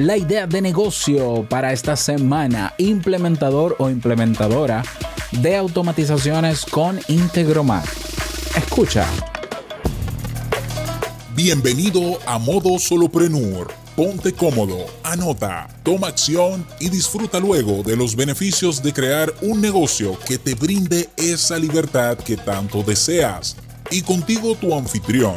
la idea de negocio para esta semana, implementador o implementadora de automatizaciones con Integromat. Escucha. Bienvenido a Modo Soloprenur. Ponte cómodo, anota, toma acción y disfruta luego de los beneficios de crear un negocio que te brinde esa libertad que tanto deseas. Y contigo tu anfitrión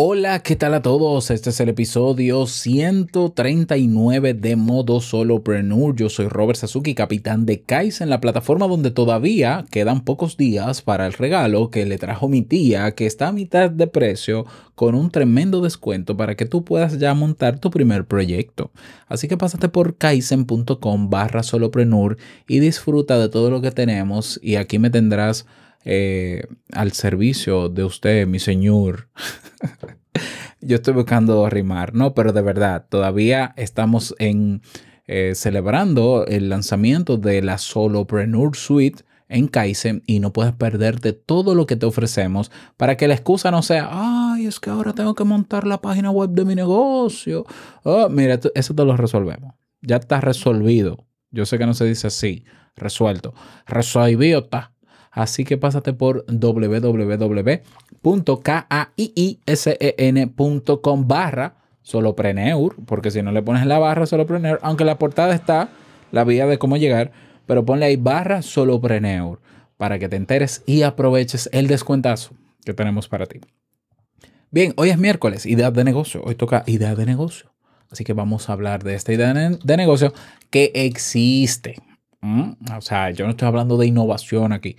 Hola, ¿qué tal a todos? Este es el episodio 139 de Modo Solopreneur. Yo soy Robert Sasuki, capitán de Kaizen, la plataforma donde todavía quedan pocos días para el regalo que le trajo mi tía, que está a mitad de precio, con un tremendo descuento para que tú puedas ya montar tu primer proyecto. Así que pásate por kaizen.com barra solopreneur y disfruta de todo lo que tenemos y aquí me tendrás eh, al servicio de usted, mi señor. Yo estoy buscando rimar, ¿no? Pero de verdad, todavía estamos en eh, celebrando el lanzamiento de la Solopreneur Suite en Kaizen y no puedes perderte todo lo que te ofrecemos para que la excusa no sea, ay, es que ahora tengo que montar la página web de mi negocio. Oh, mira, eso te lo resolvemos. Ya está resolvido. Yo sé que no se dice así, resuelto. Resolvido está. Así que pásate por www.kaisen.com barra solopreneur, porque si no le pones la barra solopreneur, aunque la portada está la vía de cómo llegar, pero ponle ahí barra solopreneur para que te enteres y aproveches el descuentazo que tenemos para ti. Bien, hoy es miércoles, idea de negocio. Hoy toca idea de negocio. Así que vamos a hablar de esta idea de negocio que existe. ¿Mm? O sea, yo no estoy hablando de innovación aquí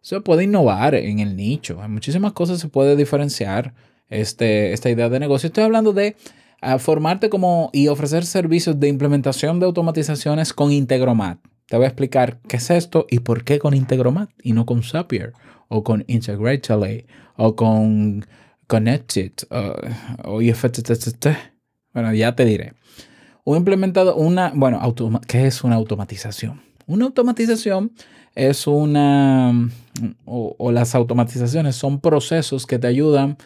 se puede innovar en el nicho. Hay muchísimas cosas se puede diferenciar este, esta idea de negocio. Estoy hablando de ah, formarte como y ofrecer servicios de implementación de automatizaciones con Integromat. Te voy a explicar qué es esto y por qué con Integromat y no con Zapier o con Integrately o con Connected o IFTTT. Bueno, ya te diré. Un implementado, una, bueno, ¿qué es una automatización? Una automatización es una, o, las automatizaciones son procesos que te ayudan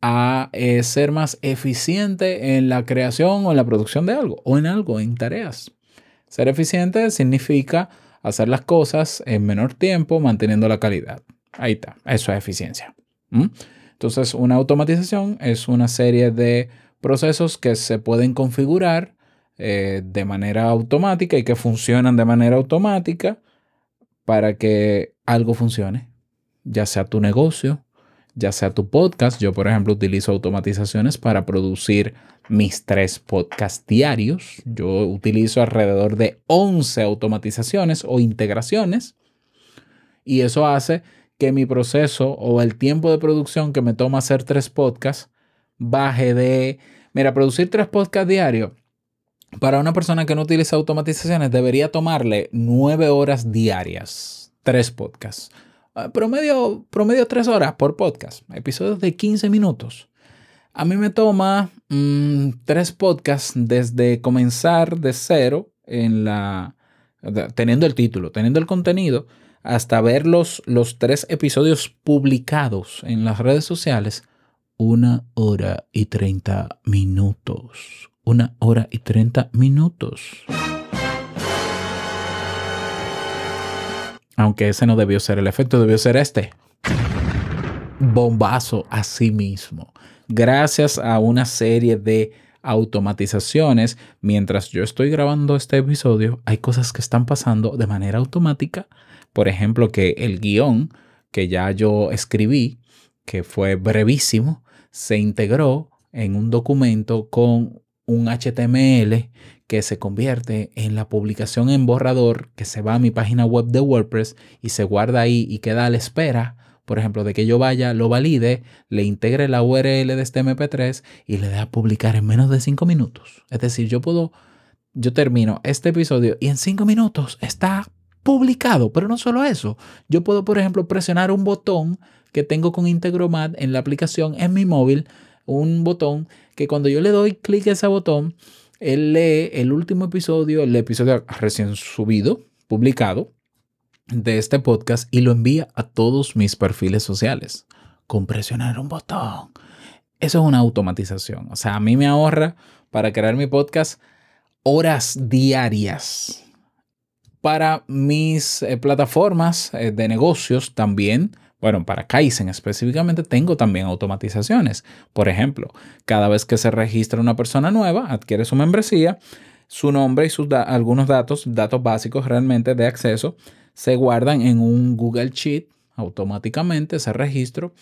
a eh, ser más eficiente en la creación o en la producción de algo, o en algo, en tareas. Ser eficiente significa hacer las cosas en menor tiempo, manteniendo la calidad. Ahí está, eso es eficiencia. Entonces, una automatización es una serie de procesos que se pueden configurar eh, de manera automática y que funcionan de manera automática para que algo funcione, ya sea tu negocio, ya sea tu podcast. Yo, por ejemplo, utilizo automatizaciones para producir mis tres podcasts diarios. Yo utilizo alrededor de 11 automatizaciones o integraciones y eso hace que mi proceso o el tiempo de producción que me toma hacer tres podcasts baje de, mira, producir tres podcasts diarios. Para una persona que no utiliza automatizaciones debería tomarle nueve horas diarias, tres podcasts. Ah, promedio, promedio tres horas por podcast, episodios de 15 minutos. A mí me toma mm, tres podcasts desde comenzar de cero en la, teniendo el título, teniendo el contenido, hasta ver los, los tres episodios publicados en las redes sociales, una hora y 30 minutos. Una hora y 30 minutos. Aunque ese no debió ser el efecto, debió ser este. Bombazo a sí mismo. Gracias a una serie de automatizaciones, mientras yo estoy grabando este episodio, hay cosas que están pasando de manera automática. Por ejemplo, que el guion que ya yo escribí, que fue brevísimo, se integró en un documento con un HTML que se convierte en la publicación en borrador que se va a mi página web de WordPress y se guarda ahí y queda a la espera, por ejemplo, de que yo vaya, lo valide, le integre la URL de este MP3 y le dé a publicar en menos de 5 minutos. Es decir, yo puedo, yo termino este episodio y en 5 minutos está publicado, pero no solo eso, yo puedo, por ejemplo, presionar un botón que tengo con Integromat en la aplicación en mi móvil, un botón que cuando yo le doy clic a ese botón, él lee el último episodio, el episodio recién subido, publicado de este podcast y lo envía a todos mis perfiles sociales con presionar un botón. Eso es una automatización. O sea, a mí me ahorra para crear mi podcast horas diarias. Para mis eh, plataformas eh, de negocios también, bueno, para Kaizen específicamente, tengo también automatizaciones. Por ejemplo, cada vez que se registra una persona nueva, adquiere su membresía, su nombre y sus algunos datos, datos básicos realmente de acceso, se guardan en un Google Sheet automáticamente, ese registro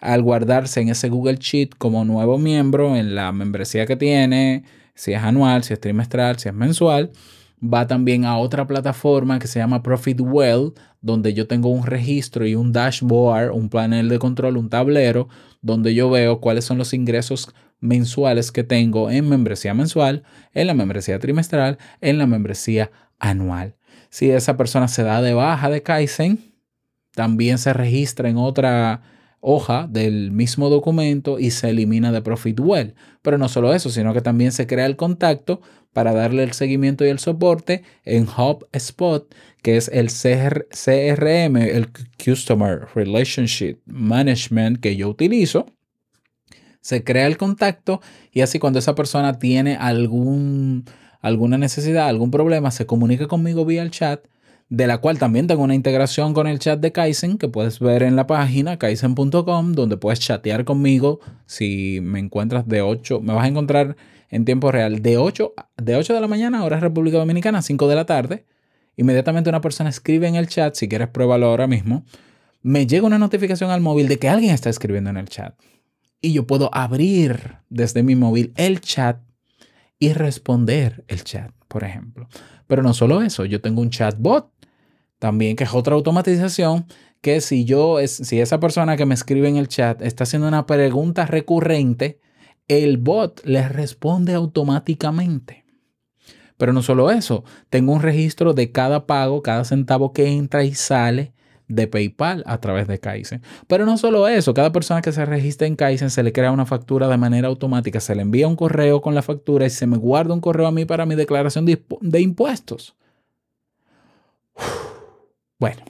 al guardarse en ese Google Sheet como nuevo miembro en la membresía que tiene, si es anual, si es trimestral, si es mensual, va también a otra plataforma que se llama Profitwell, donde yo tengo un registro y un dashboard, un panel de control, un tablero, donde yo veo cuáles son los ingresos mensuales que tengo en membresía mensual, en la membresía trimestral, en la membresía anual. Si esa persona se da de baja de Kaizen, también se registra en otra hoja del mismo documento y se elimina de Profitwell. Pero no solo eso, sino que también se crea el contacto para darle el seguimiento y el soporte en HubSpot, que es el CRM, el Customer Relationship Management que yo utilizo. Se crea el contacto y así cuando esa persona tiene algún, alguna necesidad, algún problema, se comunica conmigo vía el chat de la cual también tengo una integración con el chat de Kaizen que puedes ver en la página kaizen.com, donde puedes chatear conmigo si me encuentras de 8, me vas a encontrar en tiempo real de 8, de 8 de la mañana, hora República Dominicana, 5 de la tarde. Inmediatamente una persona escribe en el chat, si quieres pruébalo ahora mismo, me llega una notificación al móvil de que alguien está escribiendo en el chat. Y yo puedo abrir desde mi móvil el chat y responder el chat, por ejemplo. Pero no solo eso, yo tengo un chatbot también, que es otra automatización, que si yo, si esa persona que me escribe en el chat está haciendo una pregunta recurrente, el bot le responde automáticamente. Pero no solo eso, tengo un registro de cada pago, cada centavo que entra y sale de PayPal a través de Kaizen. Pero no solo eso, cada persona que se registra en Kaizen se le crea una factura de manera automática, se le envía un correo con la factura y se me guarda un correo a mí para mi declaración de, impuestos. Bueno,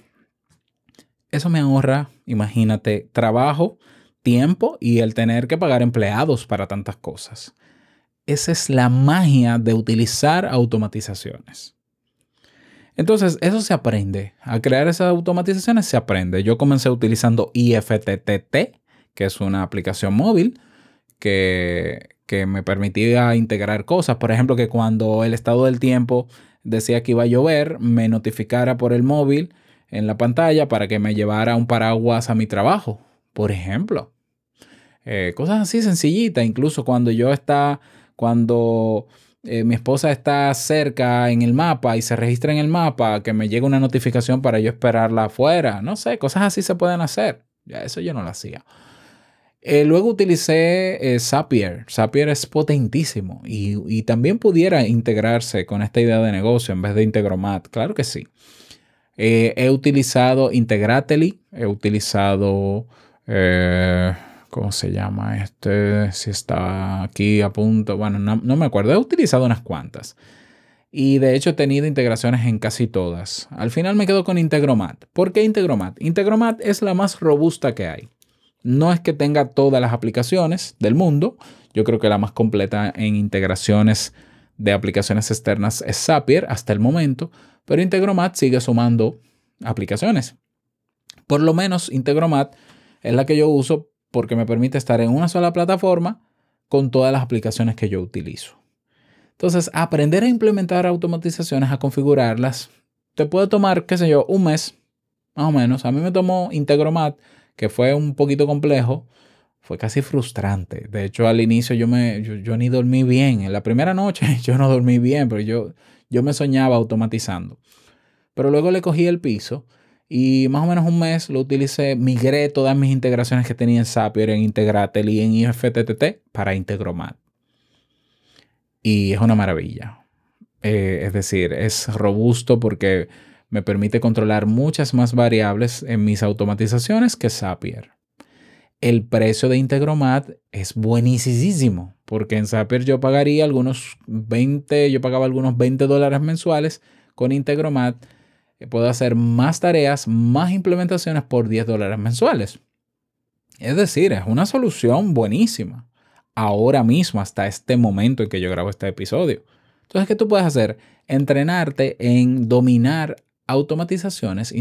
eso me ahorra, imagínate, trabajo, tiempo y el tener que pagar empleados para tantas cosas. Esa es la magia de utilizar automatizaciones. Entonces, eso se aprende. A crear esas automatizaciones se aprende. Yo comencé utilizando IFTTT, que es una aplicación móvil que, que me permitía integrar cosas. Por ejemplo, que cuando el estado del tiempo decía que iba a llover, me notificara por el móvil en la pantalla para que me llevara un paraguas a mi trabajo, por ejemplo. Eh, cosas así sencillitas, incluso cuando yo está, cuando eh, mi esposa está cerca en el mapa y se registra en el mapa, que me llegue una notificación para yo esperarla afuera, no sé, cosas así se pueden hacer. Ya eso yo no lo hacía. Eh, luego utilicé eh, Zapier. Zapier es potentísimo y, también pudiera integrarse con esta idea de negocio en vez de Integromat. Claro que sí. Eh, he utilizado Integrately, he utilizado, ¿cómo se llama este? Si está aquí a punto, bueno, no, no me acuerdo. He utilizado unas cuantas. Y de hecho he tenido integraciones en casi todas. Al final me quedo con Integromat. ¿Por qué Integromat? Integromat es la más robusta que hay. No es que tenga todas las aplicaciones del mundo. Yo creo que la más completa en integraciones de aplicaciones externas es Zapier hasta el momento, pero Integromat sigue sumando aplicaciones. Por lo menos Integromat es la que yo uso porque me permite estar en una sola plataforma con todas las aplicaciones que yo utilizo. Entonces, aprender a implementar automatizaciones, a configurarlas, te puede tomar, qué sé yo, un mes, más o menos. A mí me tomó Integromat que fue un poquito complejo, fue casi frustrante. De hecho, al inicio yo, me, yo, ni dormí bien. En la primera noche yo no dormí bien, pero yo, yo me soñaba automatizando. Pero luego le cogí el piso y más o menos un mes lo utilicé, migré todas mis integraciones que tenía en Zapier, en Integratel y en IFTTT para Integromat. Y es una maravilla. Eh, es decir, es robusto porque me permite controlar muchas más variables en mis automatizaciones que Zapier. el precio de Integromat es buenísimo, porque en Zapier yo pagaría algunos 20, yo pagaba algunos 20 dólares mensuales con Integromat. Puedo hacer más tareas, más implementaciones por 10 dólares mensuales. Es decir, es una solución buenísima. Ahora mismo, hasta este momento en que yo grabo este episodio. Entonces, ¿qué tú puedes hacer? Entrenarte en dominar automatizaciones,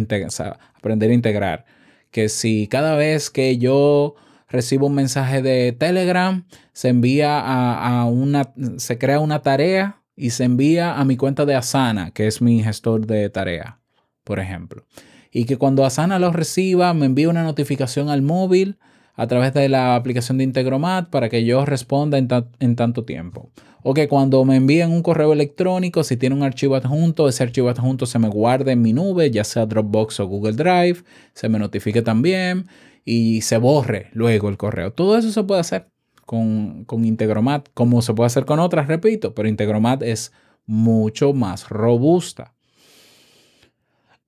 aprender a integrar que si cada vez que yo recibo un mensaje de Telegram, se envía a, una, se crea una tarea y se envía a mi cuenta de Asana, que es mi gestor de tarea, por ejemplo. Y que cuando Asana lo reciba, me envíe una notificación al móvil a través de la aplicación de Integromat para que yo responda en, en tanto tiempo. O que cuando me envíen un correo electrónico, si tiene un archivo adjunto, ese archivo adjunto se me guarde en mi nube, ya sea Dropbox o Google Drive, se me notifique también y se borre luego el correo. Todo eso se puede hacer con, con Integromat, como se puede hacer con otras, repito, pero Integromat es mucho más robusta.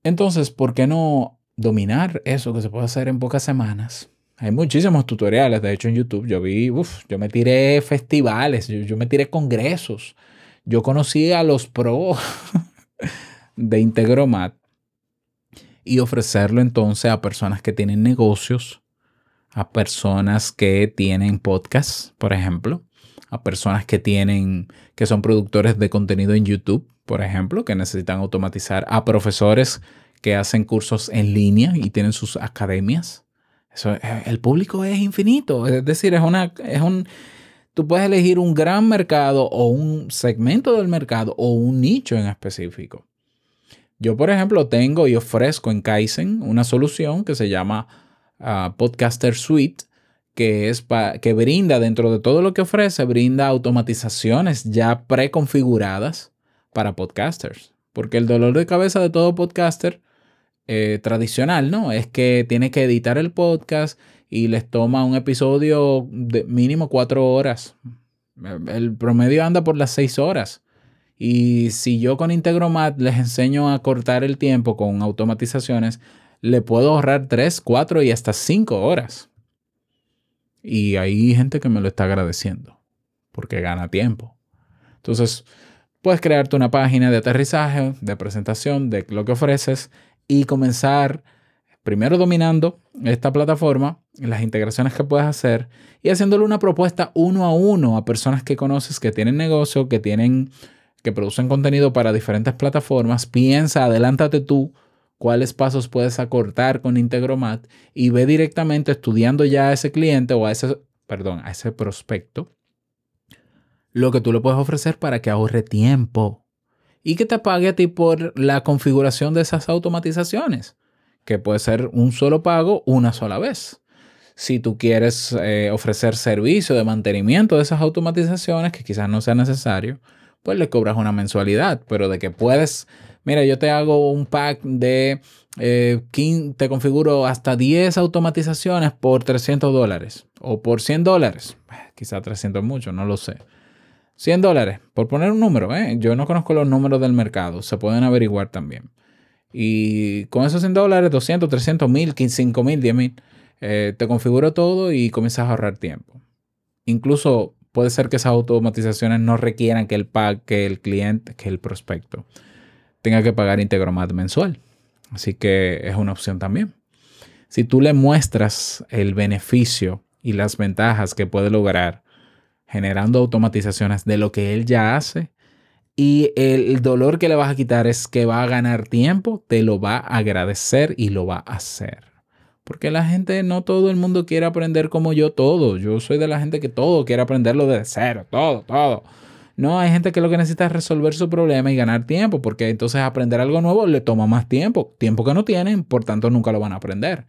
Entonces, ¿por qué no dominar eso que se puede hacer en pocas semanas? Hay muchísimos tutoriales, de hecho en YouTube. Yo vi, uff, yo me tiré festivales, yo, me tiré congresos, yo conocí a los pros de Integromat y ofrecerlo entonces a personas que tienen negocios, a personas que tienen podcasts, por ejemplo, a personas que tienen, que son productores de contenido en YouTube, por ejemplo, que necesitan automatizar, a profesores que hacen cursos en línea y tienen sus academias eh, el público es infinito. Es decir, es una, es un, tú puedes elegir un gran mercado o un segmento del mercado o un nicho en específico. Yo, por ejemplo, tengo y ofrezco en Kaizen una solución que se llama ah, Podcaster Suite, que, es que brinda dentro de todo lo que ofrece, brinda automatizaciones ya preconfiguradas para podcasters. Porque el dolor de cabeza de todo podcaster eh, tradicional, ¿no? Es que tiene que editar el podcast y les toma un episodio de mínimo cuatro horas. El promedio anda por las seis horas. Y si yo con Integromat les enseño a cortar el tiempo con automatizaciones, le puedo ahorrar tres, cuatro y hasta cinco horas. Y hay gente que me lo está agradeciendo porque gana tiempo. Entonces, puedes crearte una página de aterrizaje, de presentación de lo que ofreces y comenzar primero dominando esta plataforma, las integraciones que puedes hacer y haciéndole una propuesta uno a uno a personas que conoces que tienen negocio, que tienen que producen contenido para diferentes plataformas. Piensa, adelántate tú cuáles pasos puedes acortar con Integromat y ve directamente estudiando ya a ese cliente o a ese, perdón, a ese prospecto lo que tú le puedes ofrecer para que ahorre tiempo y que te pague a ti por la configuración de esas automatizaciones, que puede ser un solo pago una sola vez. Si tú quieres eh, ofrecer servicio de mantenimiento de esas automatizaciones, que quizás no sea necesario, pues le cobras una mensualidad, pero de que puedes, mira, yo te hago un pack de, eh, te configuro hasta 10 automatizaciones por 300 dólares o por 100 dólares, quizás 300 mucho, no lo sé 100 dólares, por poner un número, ¿eh? yo no conozco los números del mercado, se pueden averiguar también. Y con esos 100 dólares, 200, 300, 1000, 5 mil, 10 mil, eh, te configuro todo y comienzas a ahorrar tiempo. Incluso puede ser que esas automatizaciones no requieran que el, pack, que el cliente, que el prospecto tenga que pagar Integromat mensual. Así que es una opción también. Si tú le muestras el beneficio y las ventajas que puede lograr generando automatizaciones de lo que él ya hace. Y el dolor que le vas a quitar es que va a ganar tiempo, te lo va a agradecer y lo va a hacer. Porque la gente, no todo el mundo quiere aprender como yo todo. Yo soy de la gente que todo quiere aprenderlo de cero, todo, todo. No, hay gente que lo que necesita es resolver su problema y ganar tiempo, porque entonces aprender algo nuevo le toma más tiempo, tiempo que no tienen, por tanto nunca lo van a aprender.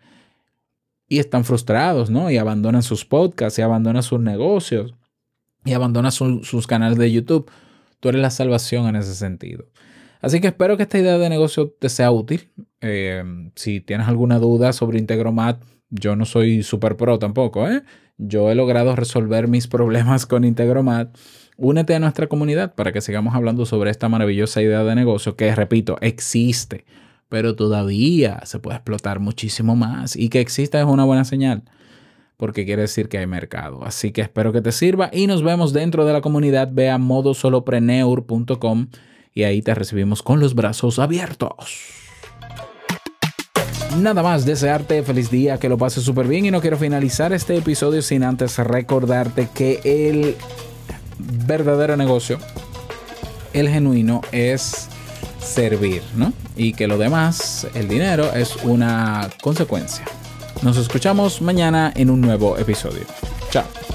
Y están frustrados, ¿no? Y abandonan sus podcasts y abandonan sus negocios y abandona sus canales de YouTube. Tú eres la salvación en ese sentido. Así que espero que esta idea de negocio te sea útil. Eh, si tienes alguna duda sobre Integromat, yo no soy super pro tampoco. ¿eh? Yo he logrado resolver mis problemas con Integromat. Únete a nuestra comunidad para que sigamos hablando sobre esta maravillosa idea de negocio que, repito, existe, pero todavía se puede explotar muchísimo más. Y que exista es una buena señal. porque quiere decir que hay mercado. Así que espero que te sirva y nos vemos dentro de la comunidad. Ve a modosolopreneur.com y ahí te recibimos con los brazos abiertos. Nada más desearte feliz día, que lo pases súper bien y no quiero finalizar este episodio sin antes recordarte que el verdadero negocio, el genuino, es servir, ¿no? Y que lo demás, el dinero, es una consecuencia. Nos escuchamos mañana en un nuevo episodio. Chao.